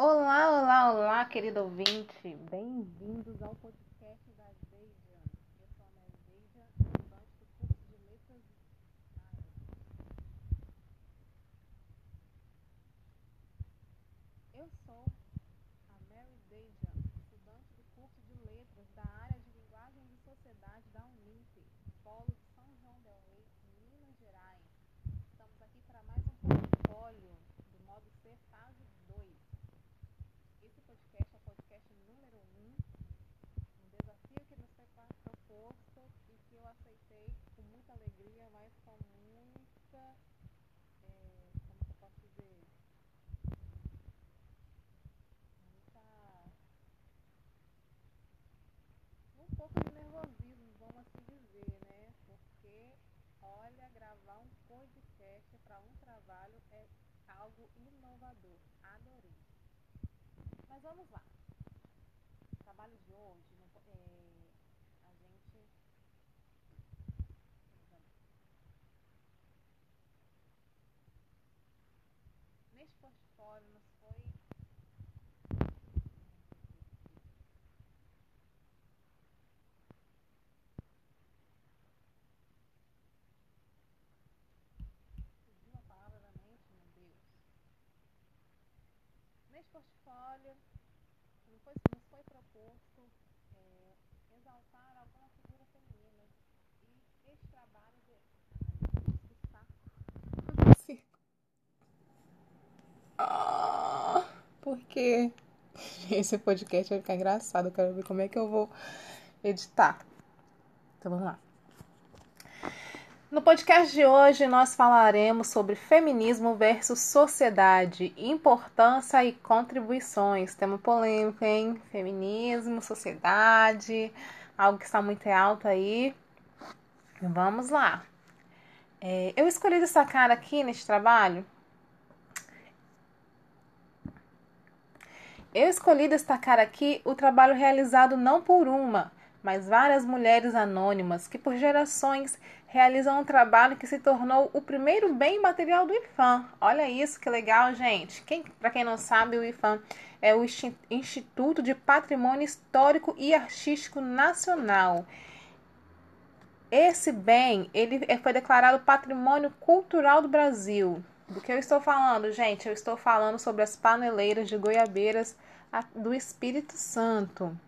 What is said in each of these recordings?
Olá, olá, olá, querido ouvinte. Bem-vindos ao podcast da Deja. Eu sou a Mary Deja, estudante do curso de Letras Eu sou a Mary Deja, estudante do curso de Letras da área de Linguagem e Sociedade da Uninter, Polo de São João del Rei, Minas Gerais. Estamos aqui para mais um portfólio do modo C, fase 2. Esse podcast é o podcast número 1, um, um desafio que nos foi proposto e que eu aceitei com muita alegria, mas com muita. É, como que eu posso dizer? Muita. Um pouco de nervosismo, vamos assim dizer, né? Porque, olha, gravar um podcast para um trabalho é algo inovador. Adorei. Mas vamos lá. O trabalho de hoje, é, a gente. Neste portfólio nos foi. Fugiu a palavra da mente, meu Deus. Neste portfólio nos foi, nos foi proposto é, exaltar alguma figura feminina. E este trabalho de. Ai, saco. Ah, por quê? Esse podcast vai ficar engraçado. Eu quero ver como é que eu vou editar. Então vamos lá. No podcast de hoje, nós falaremos sobre feminismo versus sociedade, importância e contribuições. Tema polêmico, hein? Feminismo, sociedade, algo que está muito alto aí. Vamos lá. É, eu escolhi destacar aqui neste trabalho. Eu escolhi destacar aqui o trabalho realizado não por uma, mas várias mulheres anônimas que por gerações realizam um trabalho que se tornou o primeiro bem material do IFAM. Olha isso que legal, gente. Quem, para quem não sabe, o IFAM é o Insti- Instituto de Patrimônio Histórico e Artístico Nacional. Esse bem, ele foi declarado Patrimônio Cultural do Brasil. Do que eu estou falando, gente? Eu estou falando sobre as paneleiras de goiabeiras do Espírito Santo.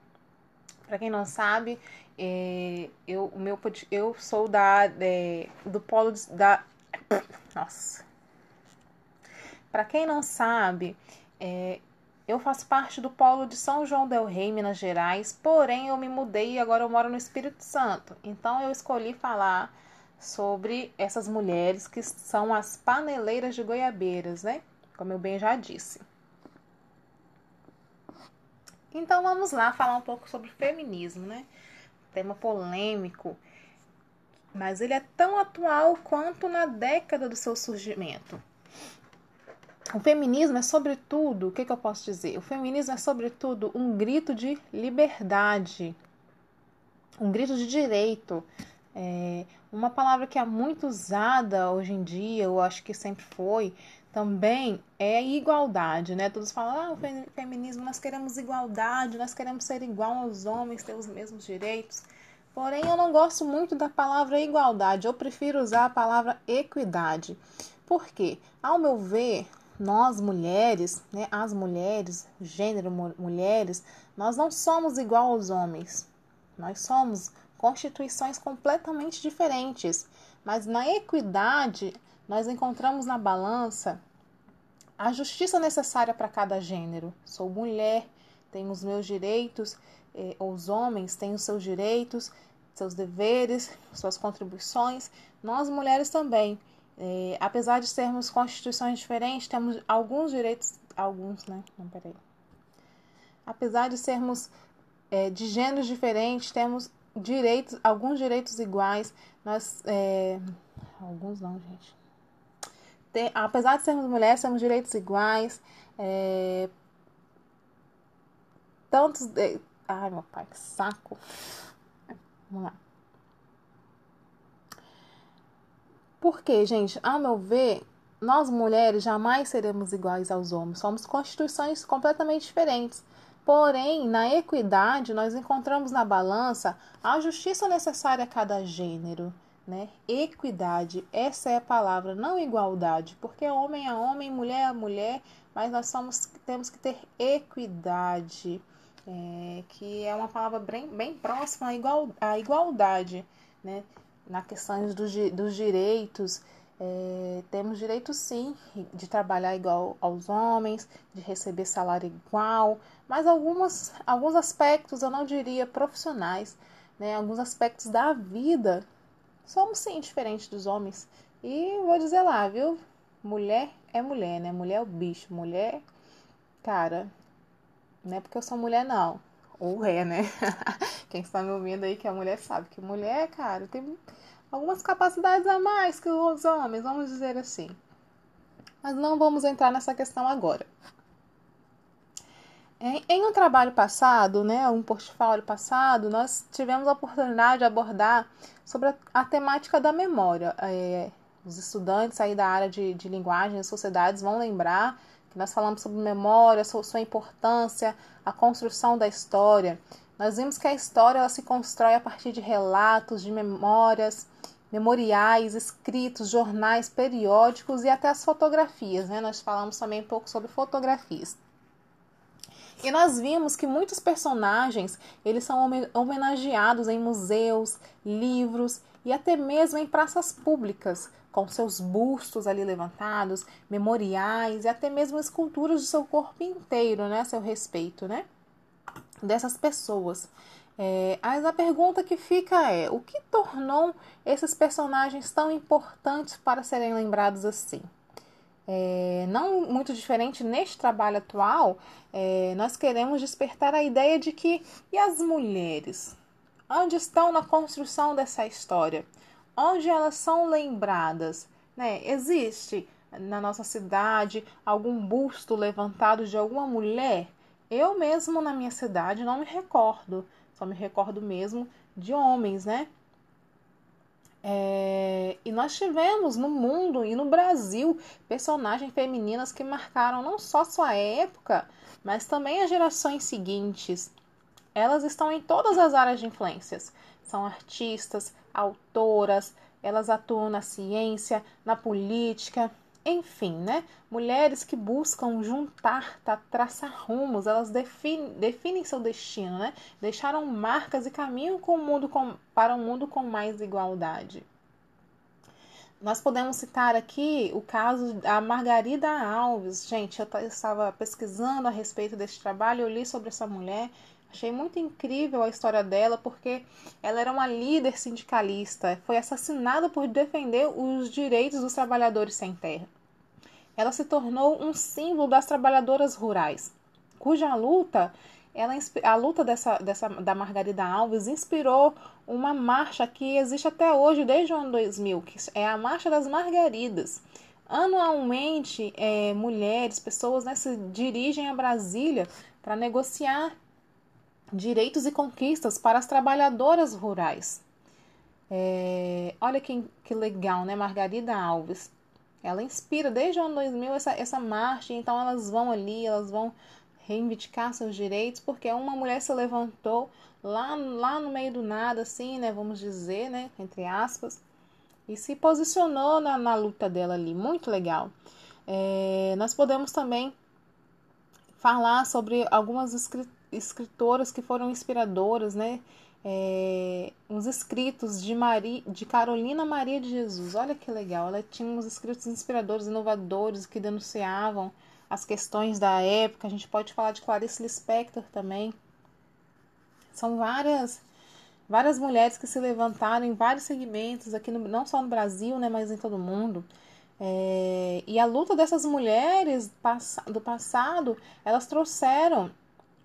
Para quem não sabe, é, eu, o meu, eu sou da, é, do polo de- da. Nossa. Para quem não sabe, é, eu faço parte do polo de São João del Rei, Minas Gerais, porém eu me mudei e agora eu moro no Espírito Santo. Então eu escolhi falar sobre essas mulheres que são as paneleiras de goiabeiras, né? Como eu bem já disse. Então vamos lá falar um pouco sobre feminismo, né? Tema polêmico, mas ele é tão atual quanto na década do seu surgimento. O feminismo é, sobretudo, o que, que eu posso dizer? O feminismo é, sobretudo, um grito de liberdade, um grito de direito. É uma palavra que é muito usada hoje em dia, eu acho que sempre foi, também é igualdade, né? Todos falam, ah, o fe- feminismo, nós queremos igualdade, nós queremos ser igual aos homens, ter os mesmos direitos. Porém, eu não gosto muito da palavra igualdade, eu prefiro usar a palavra equidade. Por quê? Ao meu ver, nós mulheres, né, as mulheres, gênero mu- mulheres, nós não somos igual aos homens. Nós somos constituições completamente diferentes. Mas na equidade, nós encontramos na balança a justiça necessária para cada gênero. Sou mulher, tenho os meus direitos, eh, os homens têm os seus direitos, seus deveres, suas contribuições. Nós mulheres também. Eh, apesar de sermos constituições diferentes, temos alguns direitos, alguns, né? Não, peraí. Apesar de sermos eh, de gêneros diferentes, temos direitos, alguns direitos iguais. Nós, eh, alguns não, gente. Apesar de sermos mulheres, temos direitos iguais. É, tantos. de- Ai, meu pai, que saco. Vamos lá. Porque, gente, ao meu ver, nós mulheres jamais seremos iguais aos homens, somos constituições completamente diferentes. Porém, na equidade, nós encontramos na balança a justiça necessária a cada gênero. Né? Equidade, essa é a palavra, não igualdade, porque homem é homem, mulher é mulher, mas nós somos, temos que ter equidade, é, que é uma palavra bem, bem próxima à, igual, à igualdade, né? na questão dos, dos direitos. É, temos direito sim de trabalhar igual aos homens, de receber salário igual, mas algumas, alguns aspectos, eu não diria profissionais, né, alguns aspectos da vida, somos sim diferentes dos homens. E vou dizer lá, viu? Mulher é mulher, né? Mulher é o bicho, mulher, cara, não é porque eu sou mulher, não. Ou é, né? Quem está me ouvindo aí que é mulher sabe que mulher, cara, tem algumas capacidades a mais que os homens, vamos dizer assim. Mas não vamos entrar nessa questão agora. Em um trabalho passado, né, um portfólio passado, nós tivemos a oportunidade de abordar sobre a, a temática da memória. É, os estudantes aí da área de, de linguagem e sociedades vão lembrar que nós falamos sobre memória, sua importância, a construção da história. Nós vimos que a história ela se constrói a partir de relatos, de memórias, memoriais, escritos, jornais, periódicos e até as fotografias. Né? Nós falamos também um pouco sobre fotografias. E nós vimos que muitos personagens eles são homenageados em museus, livros e até mesmo em praças públicas, com seus bustos ali levantados, memoriais e até mesmo esculturas de seu corpo inteiro, né, a seu respeito, né, dessas pessoas. É, mas a pergunta que fica é: o que tornou esses personagens tão importantes para serem lembrados assim? É, não muito diferente neste trabalho atual, é, nós queremos despertar a ideia de que e as mulheres? Onde estão na construção dessa história? Onde elas são lembradas? Né? Existe na nossa cidade algum busto levantado de alguma mulher? Eu mesmo na minha cidade não me recordo. Só me recordo mesmo de homens, né? É, e nós tivemos no mundo e no Brasil personagens femininas que marcaram não só sua época, mas também as gerações seguintes. Elas estão em todas as áreas de influências. São artistas, autoras, elas atuam na ciência, na política, enfim, né? Mulheres que buscam juntar, tá, traçar rumos, elas definem, definem seu destino, né? Deixaram marcas e caminham com o mundo com, para um mundo com mais igualdade. Nós podemos citar aqui o caso da Margarida Alves. Gente, eu estava pesquisando a respeito desse trabalho, eu li sobre essa mulher, achei muito incrível a história dela, porque ela era uma líder sindicalista, foi assassinada por defender os direitos dos trabalhadores sem terra ela se tornou um símbolo das trabalhadoras rurais, cuja luta, ela, a luta dessa, dessa, da Margarida Alves inspirou uma marcha que existe até hoje, desde o ano 2000, que é a Marcha das Margaridas. Anualmente, é, mulheres, pessoas né, se dirigem a Brasília para negociar direitos e conquistas para as trabalhadoras rurais. É, olha que, que legal, né? Margarida Alves. Ela inspira desde o ano 2000 essa, essa marcha, então elas vão ali, elas vão reivindicar seus direitos, porque uma mulher se levantou lá, lá no meio do nada, assim, né, vamos dizer, né, entre aspas, e se posicionou na, na luta dela ali, muito legal. É, nós podemos também falar sobre algumas escritoras que foram inspiradoras, né, é, uns escritos de, Maria, de Carolina Maria de Jesus. Olha que legal, ela tinha uns escritos inspiradores, inovadores, que denunciavam as questões da época. A gente pode falar de Clarice Lispector também. São várias várias mulheres que se levantaram em vários segmentos, aqui no, não só no Brasil, né, mas em todo o mundo. É, e a luta dessas mulheres do passado, elas trouxeram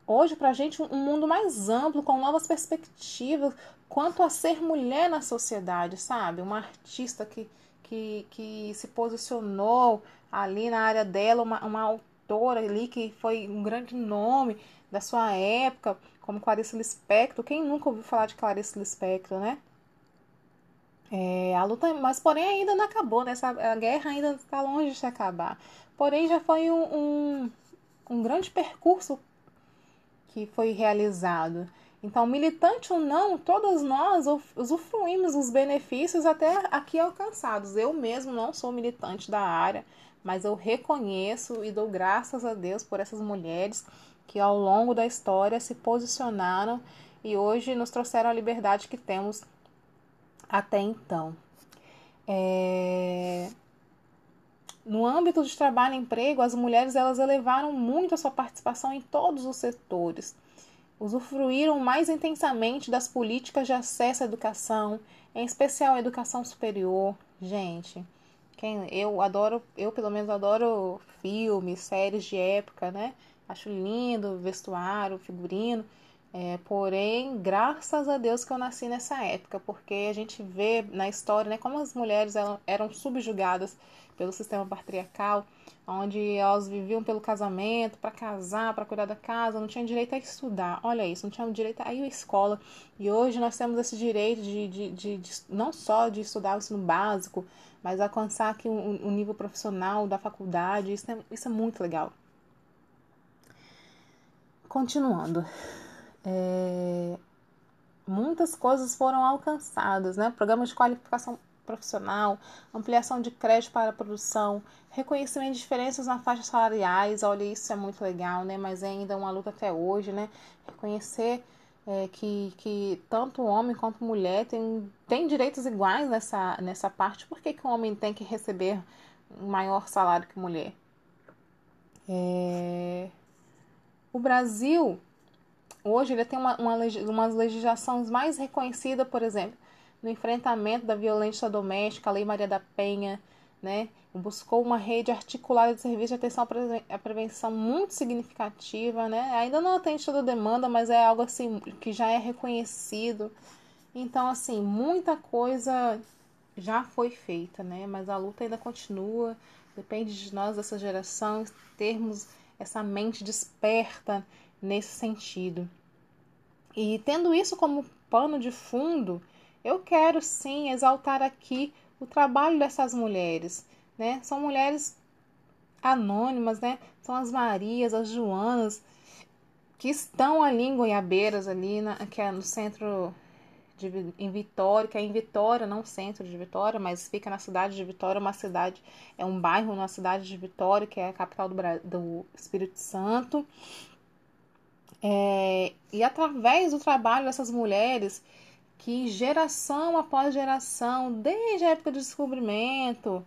hoje para a gente um mundo mais amplo, com novas perspectivas quanto a ser mulher na sociedade, sabe? Uma artista que, que, que se posicionou ali na área dela, uma, uma autora ali que foi um grande nome da sua época, como Clarice Lispector. Quem nunca ouviu falar de Clarice Lispector, né? É, a luta, mas porém ainda não acabou, né? Essa, a guerra ainda está longe de se acabar. Porém, já foi um, um, um grande percurso que foi realizado. Então, militante ou não, todos nós usufruímos os benefícios até aqui alcançados. Eu mesmo não sou militante da área, mas eu reconheço e dou graças a Deus por essas mulheres que ao longo da história se posicionaram e hoje nos trouxeram a liberdade que temos até então. É... No âmbito de trabalho e emprego, as mulheres elas elevaram muito a sua participação em todos os setores. Usufruíram mais intensamente das políticas de acesso à educação, em especial a educação superior. Gente, quem eu adoro, eu pelo menos adoro filmes, séries de época, né? Acho lindo, vestuário, figurino. É, porém, graças a Deus que eu nasci nessa época, porque a gente vê na história né, como as mulheres eram, eram subjugadas pelo sistema patriarcal, onde elas viviam pelo casamento, para casar, para cuidar da casa, não tinham direito a estudar. Olha isso, não tinham direito a ir à escola. E hoje nós temos esse direito de, de, de, de não só de estudar o ensino básico, mas alcançar aqui um, um nível profissional da faculdade. Isso é, isso é muito legal. Continuando é, muitas coisas foram alcançadas, né? Programas de qualificação profissional, ampliação de crédito para a produção, reconhecimento de diferenças nas faixas salariais, olha, isso é muito legal, né? Mas é ainda uma luta até hoje, né? Reconhecer é, que, que tanto homem quanto mulher tem, tem direitos iguais nessa, nessa parte, por que, que o homem tem que receber um maior salário que mulher? É... O Brasil Hoje ele tem uma, uma, uma legislações mais reconhecidas, por exemplo, no enfrentamento da violência doméstica, a Lei Maria da Penha, né? Buscou uma rede articulada de serviço de atenção à prevenção muito significativa, né? Ainda não atende toda a demanda, mas é algo assim que já é reconhecido. Então, assim, muita coisa já foi feita, né? Mas a luta ainda continua. Depende de nós, dessa geração, termos essa mente desperta nesse sentido. E tendo isso como pano de fundo, eu quero sim exaltar aqui o trabalho dessas mulheres, né? São mulheres anônimas, né? São as Marias, as Joanas, que estão ali em Goiabeiras, ali na, que é no centro de, em Vitória, que é em Vitória, não centro de Vitória, mas fica na cidade de Vitória, uma cidade, é um bairro na cidade de Vitória, que é a capital do, do Espírito Santo. É, e através do trabalho dessas mulheres, que geração após geração, desde a época do descobrimento,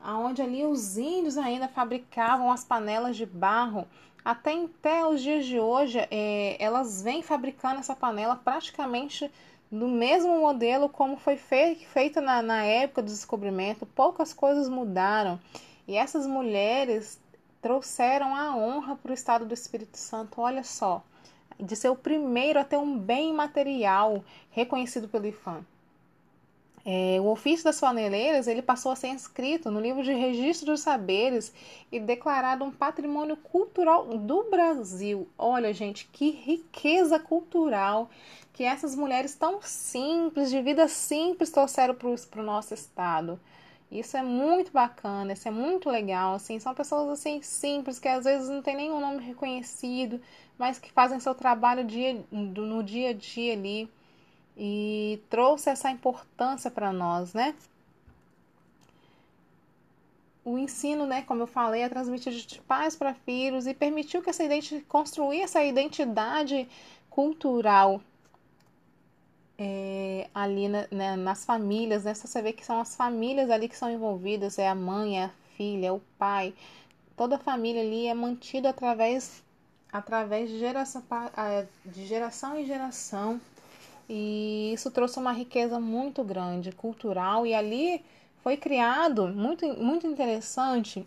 aonde ali os índios ainda fabricavam as panelas de barro, até até os dias de hoje, é, elas vêm fabricando essa panela praticamente no mesmo modelo como foi feita na, na época do descobrimento. Poucas coisas mudaram. E essas mulheres trouxeram a honra para o estado do Espírito Santo. Olha só, de ser o primeiro a ter um bem material reconhecido pelo IFAM. É, o ofício das paneleiras ele passou a ser inscrito no livro de registro dos saberes e declarado um patrimônio cultural do Brasil. Olha, gente, que riqueza cultural que essas mulheres tão simples, de vida simples, trouxeram para o nosso estado. Isso é muito bacana, isso é muito legal, assim, são pessoas assim simples que às vezes não tem nenhum nome reconhecido, mas que fazem seu trabalho dia, no dia a dia ali e trouxe essa importância para nós, né? O ensino, né, como eu falei, é transmitido de pais para filhos e permitiu que essa identidade, construir essa identidade cultural é, ali na, né, nas famílias, né? Você vê que são as famílias ali que são envolvidas, é a mãe, é a filha, é o pai. Toda a família ali é mantida através, através de, geração, de geração em geração. E isso trouxe uma riqueza muito grande, cultural, e ali foi criado, muito, muito interessante,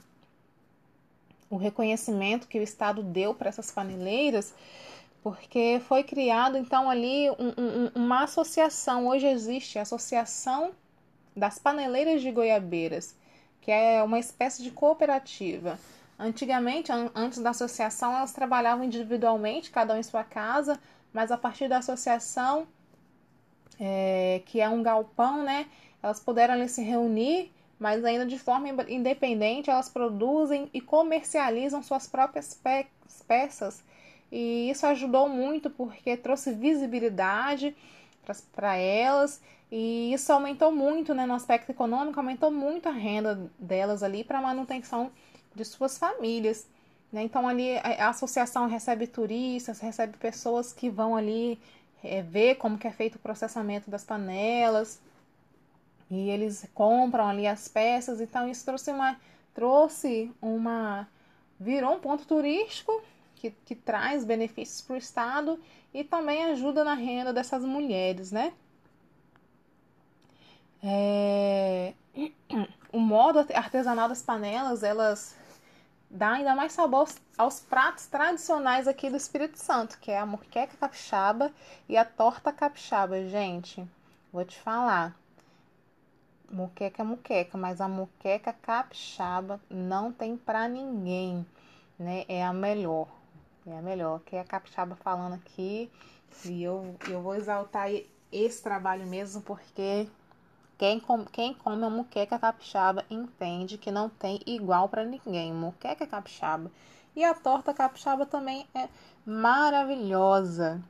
o reconhecimento que o Estado deu para essas paneleiras porque foi criado então ali um, um, uma associação. Hoje existe a Associação das Paneleiras de Goiabeiras, que é uma espécie de cooperativa. Antigamente, antes da associação, elas trabalhavam individualmente, cada um em sua casa, mas a partir da associação, é, que é um galpão, né? elas puderam ali, se reunir, mas ainda de forma independente, elas produzem e comercializam suas próprias pe peças. E isso ajudou muito porque trouxe visibilidade para elas e isso aumentou muito, né, no aspecto econômico, aumentou muito a renda delas ali para manutenção de suas famílias. Né? Então ali a, associação recebe turistas, recebe pessoas que vão ali é, ver como que é feito o processamento das panelas e eles compram ali as peças. Então isso trouxe uma trouxe uma virou um ponto turístico que, que traz benefícios para o estado e também ajuda na renda dessas mulheres, né? É... O modo artesanal das panelas, elas dá ainda mais sabor aos pratos tradicionais aqui do Espírito Santo, que é a moqueca capixaba e a torta capixaba. Gente, vou te falar. Moqueca é moqueca, mas a moqueca capixaba não tem para ninguém, né? É a melhor. É a melhor. Que é a capixaba falando aqui. E eu, eu vou exaltar esse trabalho mesmo, porque quem, com, quem come a muqueca capixaba entende que não tem igual para ninguém. Muqueca capixaba. E a torta capixaba também é maravilhosa.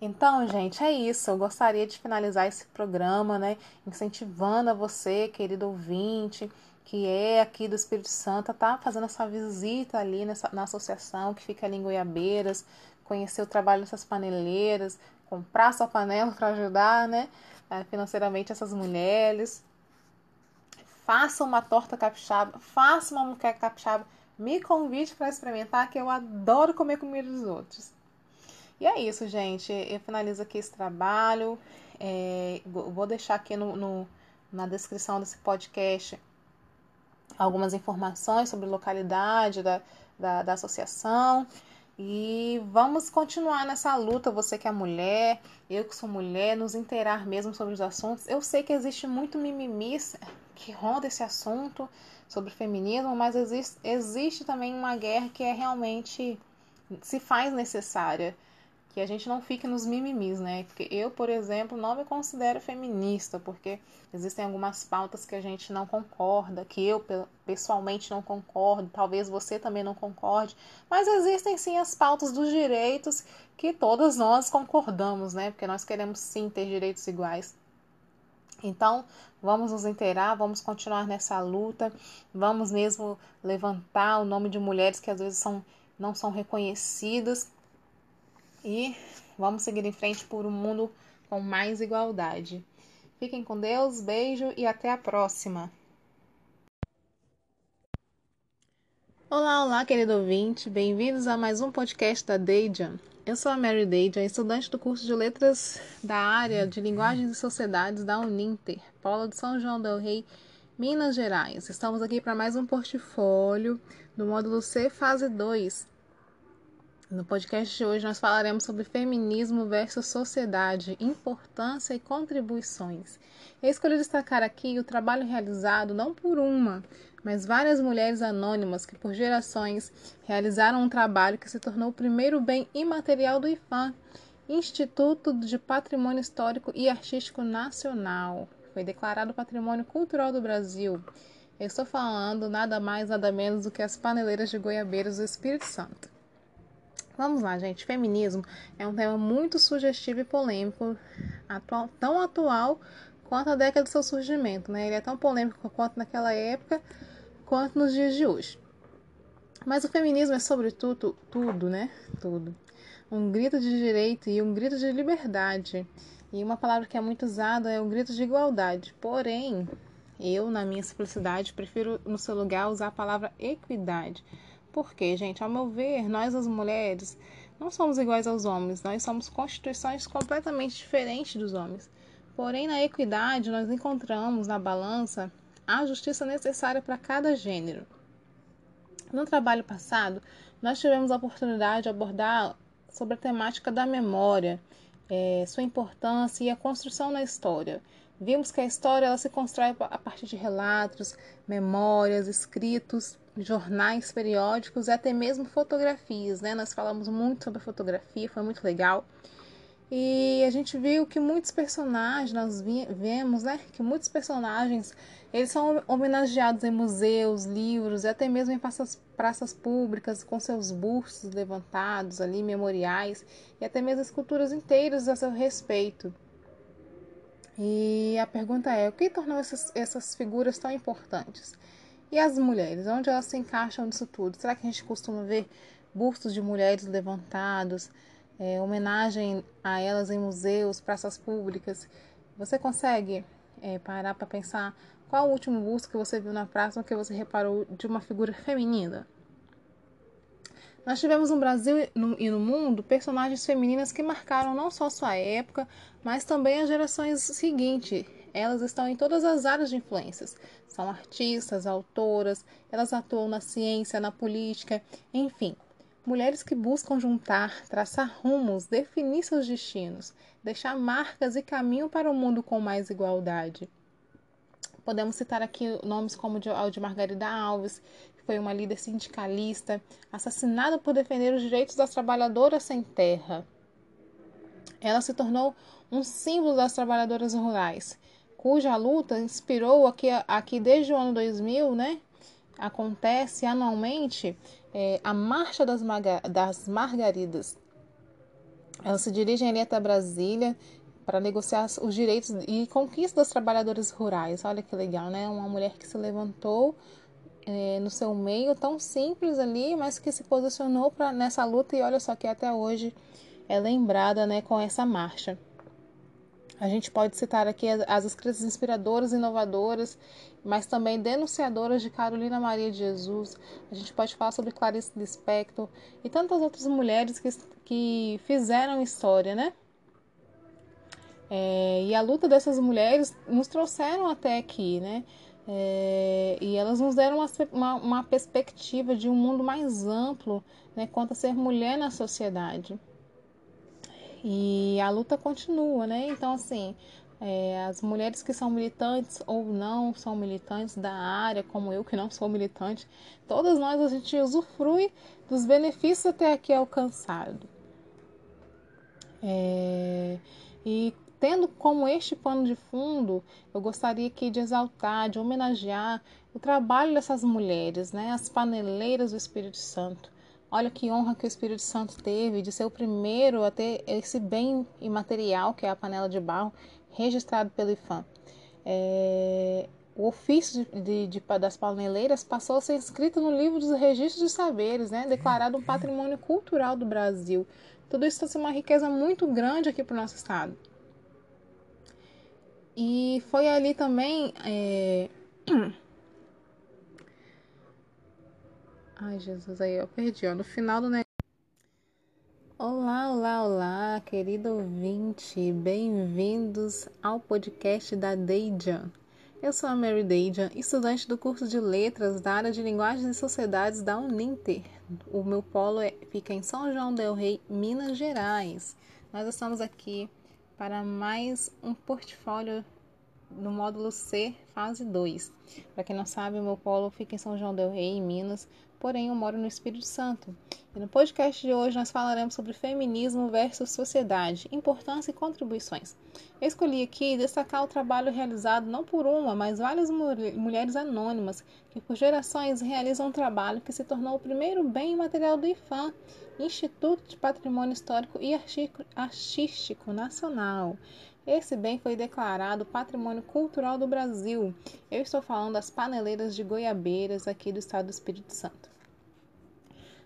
Então, gente, é isso. Eu gostaria de finalizar esse programa, né? Incentivando a você, querido ouvinte, que é aqui do Espírito Santo, tá fazendo essa visita ali nessa, na associação que fica ali em Goiabeiras, conhecer o trabalho dessas paneleiras, comprar sua panela para ajudar, né? É, financeiramente essas mulheres. Faça uma torta capixaba, faça uma muqueca capixaba, me convide para experimentar, que eu adoro comer comida dos outros. E é isso, gente. Eu finalizo aqui esse trabalho. É, vou deixar aqui no, no, na descrição desse podcast algumas informações sobre localidade da, da, da associação. E vamos continuar nessa luta, você que é mulher, eu que sou mulher, nos inteirar mesmo sobre os assuntos. Eu sei que existe muito mimimi que ronda esse assunto sobre feminismo, mas existe, existe também uma guerra que é realmente se faz necessária que a gente não fique nos mimimis, né? Porque eu, por exemplo, não me considero feminista, porque existem algumas pautas que a gente não concorda, que eu pessoalmente não concordo, talvez você também não concorde, mas existem sim as pautas dos direitos que todas nós concordamos, né? Porque nós queremos sim ter direitos iguais. Então, vamos nos inteirar, vamos continuar nessa luta, vamos mesmo levantar o nome de mulheres que às vezes são, não são reconhecidas e vamos seguir em frente por um mundo com mais igualdade. Fiquem com Deus, beijo e até a próxima. Olá, olá, querido ouvinte, bem-vindos a mais um podcast da Deijan. Eu sou a Mary Deijan, estudante do curso de Letras da área de Linguagens e Sociedades da Uninter, Paula de São João del Rei, Minas Gerais. Estamos aqui para mais um portfólio do módulo C, fase 2, no podcast de hoje nós falaremos sobre feminismo versus sociedade, importância e contribuições. Eu escolhi destacar aqui o trabalho realizado não por uma, mas várias mulheres anônimas que por gerações realizaram um trabalho que se tornou o primeiro bem imaterial do IFAM, Instituto de Patrimônio Histórico e Artístico Nacional. Foi declarado Patrimônio Cultural do Brasil. Eu estou falando nada mais, nada menos do que as paneleiras de Goiabeiras do Espírito Santo. Vamos lá, gente. Feminismo é um tema muito sugestivo e polêmico, atual, tão atual quanto a década do seu surgimento. Né? Ele é tão polêmico quanto naquela época, quanto nos dias de hoje. Mas o feminismo é, sobretudo, tudo, né? Tudo. Um grito de direito e um grito de liberdade. E uma palavra que é muito usada é o grito de igualdade. Porém, eu, na minha simplicidade, prefiro, no seu lugar, usar a palavra equidade porque, gente, ao meu ver, nós as mulheres não somos iguais aos homens, nós somos constituições completamente diferentes dos homens. Porém, na equidade, nós encontramos na balança a justiça necessária para cada gênero. No trabalho passado, nós tivemos a oportunidade de abordar sobre a temática da memória, é, sua importância e a construção na história. Vimos que a história ela se constrói a partir de relatos, memórias, escritos jornais, periódicos até mesmo fotografias, né? Nós falamos muito sobre fotografia, foi muito legal. E a gente viu que muitos personagens, nós vemos, né, que muitos personagens, eles são homenageados em museus, livros e até mesmo em praças, praças públicas com seus bustos levantados ali, memoriais e até mesmo esculturas inteiras a seu respeito. E a pergunta é: o que tornou essas, essas figuras tão importantes? E as mulheres? Onde elas se encaixam nisso tudo? Será que a gente costuma ver bustos de mulheres levantados, é, homenagem a elas em museus, praças públicas? Você consegue é, parar para pensar qual o último busto que você viu na praça que você reparou de uma figura feminina? Nós tivemos no Brasil e no mundo personagens femininas que marcaram não só sua época, mas também as gerações seguintes. Elas estão em todas as áreas de influências. São artistas, autoras, elas atuam na ciência, na política, enfim. Mulheres que buscam juntar, traçar rumos, definir seus destinos, deixar marcas e caminho para um mundo com mais igualdade. Podemos citar aqui nomes como o de Margarida Alves, foi uma líder sindicalista assassinada por defender os direitos das trabalhadoras sem terra. Ela se tornou um símbolo das trabalhadoras rurais, cuja luta inspirou aqui, aqui desde o ano 2000, né? Acontece anualmente é, a Marcha das, das Margaridas. Elas se dirigem ali até Brasília para negociar os direitos e conquistas das trabalhadoras rurais. Olha que legal, né? Uma mulher que se levantou é, no seu meio, tão simples ali, mas que se posicionou pra, nessa luta e olha só que até hoje é lembrada né, com essa marcha. A gente pode citar aqui as escritas inspiradoras inovadoras, mas também denunciadoras de Carolina Maria de Jesus. A gente pode falar sobre Clarice Lispector e tantas outras mulheres que, que fizeram história, né? É, e a luta dessas mulheres nos trouxeram até aqui, né? É, e elas nos deram uma, uma, uma, perspectiva de um mundo mais amplo né, quanto a ser mulher na sociedade. E a luta continua, né? Então, assim, é, as mulheres que são militantes ou não são militantes da área, como eu que não sou militante, todas nós a gente usufrui dos benefícios até aqui alcançado. É, e Tendo como este pano de fundo, eu gostaria aqui de exaltar, de homenagear o trabalho dessas mulheres, né, as paneleiras do Espírito Santo. Olha que honra que o Espírito Santo teve de ser o primeiro a ter esse bem imaterial, que é a panela de barro, registrado pelo IFAM. É, o ofício de, de, de, das paneleiras passou a ser inscrito no livro dos registros de saberes, né, declarado um patrimônio cultural do Brasil. Tudo isso sendo uma riqueza muito grande aqui para o nosso estado. E foi ali também. É... Ai, Jesus, aí eu perdi, ó. No final do negócio. Olá, olá, olá, querido ouvinte. Bem-vindos ao podcast da Deijan. Eu sou a Mary Deijan, estudante do curso de Letras da área de Linguagens e Sociedades da Uninter. O meu polo é, fica em São João del Rei, Minas Gerais. Nós estamos aqui para mais um portfólio no módulo C, fase 2. Para quem não sabe, meu polo fica em São João del Rei, em Minas, porém eu moro no Espírito Santo. E no podcast de hoje nós falaremos sobre feminismo versus sociedade, importância e contribuições. Eu escolhi aqui destacar o trabalho realizado não por uma, mas várias mulheres anônimas que por gerações realizam um trabalho que se tornou o primeiro bem imaterial do IFAM, Instituto de Patrimônio Histórico e Artístico Nacional. Esse bem foi declarado Patrimônio Cultural do Brasil. Eu estou falando das paneleiras de Goiabeiras aqui do estado do Espírito Santo.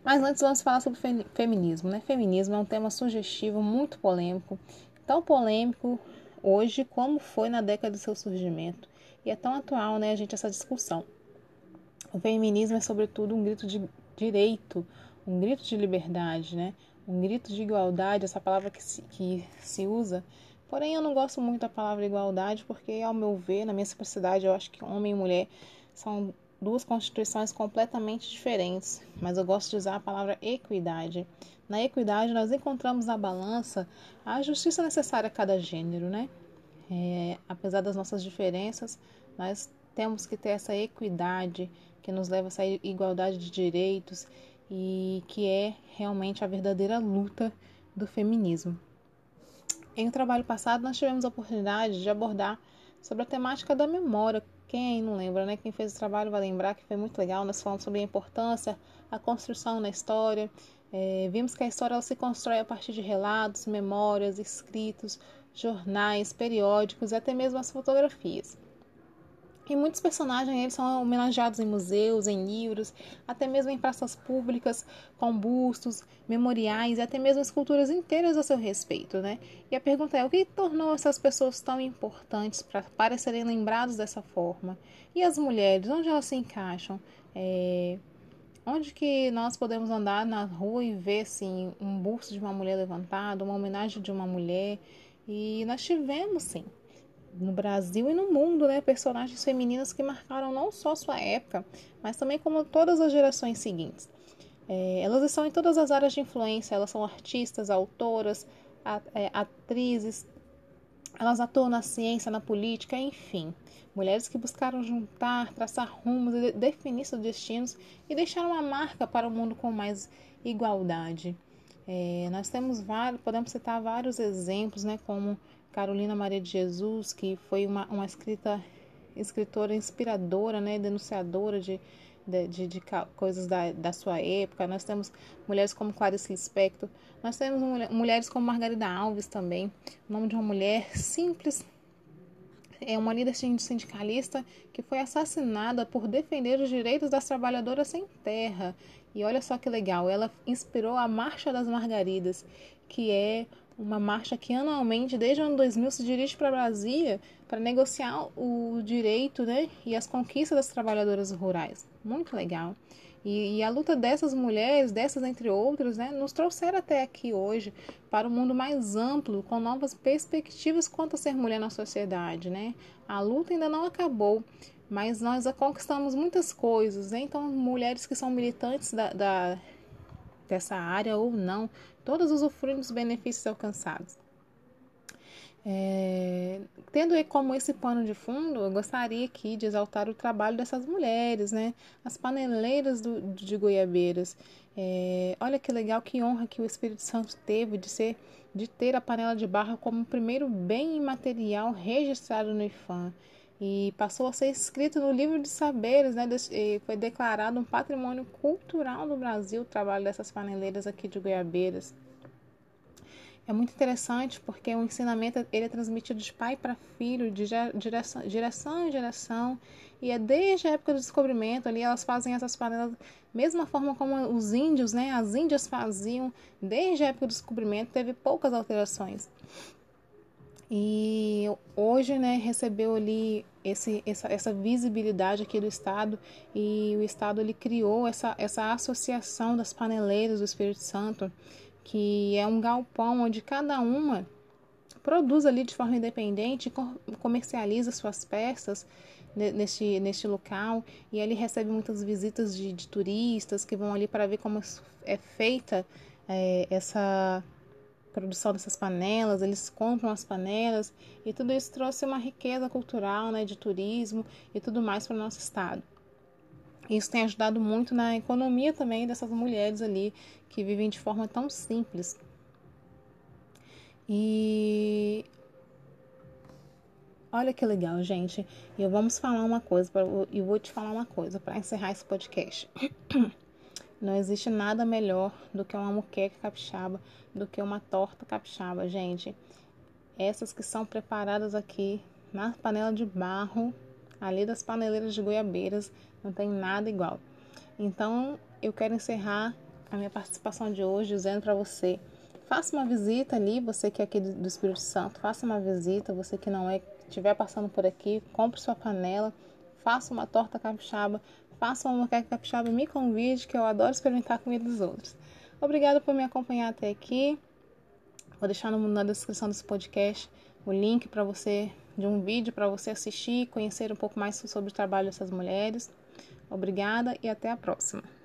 Mas antes vamos falar sobre feminismo, né? Feminismo é um tema sugestivo, muito polêmico, tão polêmico hoje como foi na década do seu surgimento. E é tão atual, né, gente, essa discussão. O feminismo é, sobretudo, um grito de direito, um grito de liberdade, né? Um grito de igualdade, essa palavra que se, que se usa Porém, eu não gosto muito da palavra igualdade, porque, ao meu ver, na minha simplicidade, eu acho que homem e mulher são duas constituições completamente diferentes, mas eu gosto de usar a palavra equidade. Na equidade, nós encontramos na balança a justiça necessária a cada gênero, né? É, apesar das nossas diferenças, nós temos que ter essa equidade que nos leva a essa igualdade de direitos e que é realmente a verdadeira luta do feminismo. Em um trabalho passado, nós tivemos a oportunidade de abordar sobre a temática da memória. Quem não lembra, né? Quem fez o trabalho vai lembrar que foi muito legal. Nós falamos sobre a importância, a construção na história. É, vimos que a história se constrói a partir de relatos, memórias, escritos, jornais, periódicos e até mesmo as fotografias. E muitos personagens eles são homenageados em museus, em livros, até mesmo em praças públicas, com bustos, memoriais e até mesmo esculturas inteiras a seu respeito, né? E a pergunta é: o que tornou essas pessoas tão importantes para, para serem lembrados dessa forma? E as mulheres, onde elas se encaixam? É, onde que nós podemos andar na rua e ver assim um busto de uma mulher levantado, uma homenagem de uma mulher? E nós tivemos sim no Brasil e no mundo, né, personagens femininas que marcaram não só sua época, mas também como todas as gerações seguintes. É, elas estão em todas as áreas de influência, elas são artistas, autoras, é, atrizes, elas atuam na ciência, na política, enfim. Mulheres que buscaram juntar, traçar rumos, definir seus destinos e deixar uma marca para o um mundo com mais igualdade. É, nós temos vários, podemos citar vários exemplos, né, como Carolina Maria de Jesus, que foi uma, uma escrita, escritora inspiradora, né, denunciadora de, de, de, de coisas da, da sua época. Nós temos mulheres como Clarice Lispector, nós temos mulheres como Margarida Alves também, o nome de uma mulher simples, é uma líder sindicalista que foi assassinada por defender os direitos das trabalhadoras sem terra. E olha só que legal, ela inspirou a Marcha das Margaridas, que é uma marcha que anualmente, desde o ano 2000, se dirige para Brasília para negociar o direito né, e as conquistas das trabalhadoras rurais. Muito legal. E, e, a luta dessas mulheres, dessas entre outras, né, nos trouxeram até aqui hoje para um mundo mais amplo, com novas perspectivas quanto a ser mulher na sociedade. Né? A luta ainda não acabou, mas nós conquistamos muitas coisas. Né? Então, mulheres que são militantes da, da dessa área ou não, todos usufruem dos benefícios alcançados. É, tendo como esse pano de fundo, eu gostaria aqui de exaltar o trabalho dessas mulheres, né? As paneleiras do, de Goiabeiras. É, olha que legal, que honra que o Espírito Santo teve de ser, de ter a panela de barro como o primeiro bem imaterial registrado no IFAM e passou a ser escrito no livro de saberes, né? E foi declarado um patrimônio cultural do Brasil o trabalho dessas paneleiras aqui de Goiabeiras. É muito interessante porque o ensinamento ele é transmitido de pai para filho, de geração, geração em geração, e é desde a época do descobrimento ali elas fazem essas panelas mesma forma como os índios, né? As índias faziam desde a época do descobrimento, teve poucas alterações. E hoje, né, recebeu ali esse, essa, essa visibilidade aqui do Estado e o Estado ele criou essa, essa associação das paneleiras do Espírito Santo, que é um galpão onde cada uma produz ali de forma independente, comercializa suas peças neste, neste local. E ele recebe muitas visitas de, de turistas que vão ali para ver como é feita é, essa produção dessas panelas, eles compram as panelas e tudo isso trouxe uma riqueza cultural, né, de turismo e tudo mais para o nosso estado. Isso tem ajudado muito na economia também dessas mulheres ali que vivem de forma tão simples. E olha que legal, gente. E vamos falar uma coisa, eu vou te falar uma coisa para encerrar esse podcast. Não existe nada melhor do que uma muqueca capixaba, do que uma torta capixaba, gente. Essas que são preparadas aqui na panela de barro, ali das paneleiras de goiabeiras, não tem nada igual. Então, eu quero encerrar a minha participação de hoje dizendo para você: faça uma visita ali, você que é aqui do Espírito Santo, faça uma visita, você que não é, estiver passando por aqui, compre sua panela, faça uma torta capixaba, faça uma moqueca capixaba e me convide, que eu adoro experimentar a comida dos outros. Obrigada por me acompanhar até aqui. Vou deixar na descrição desse podcast o link para você de um vídeo para você assistir e conhecer um pouco mais sobre o trabalho dessas mulheres. Obrigada e até a próxima.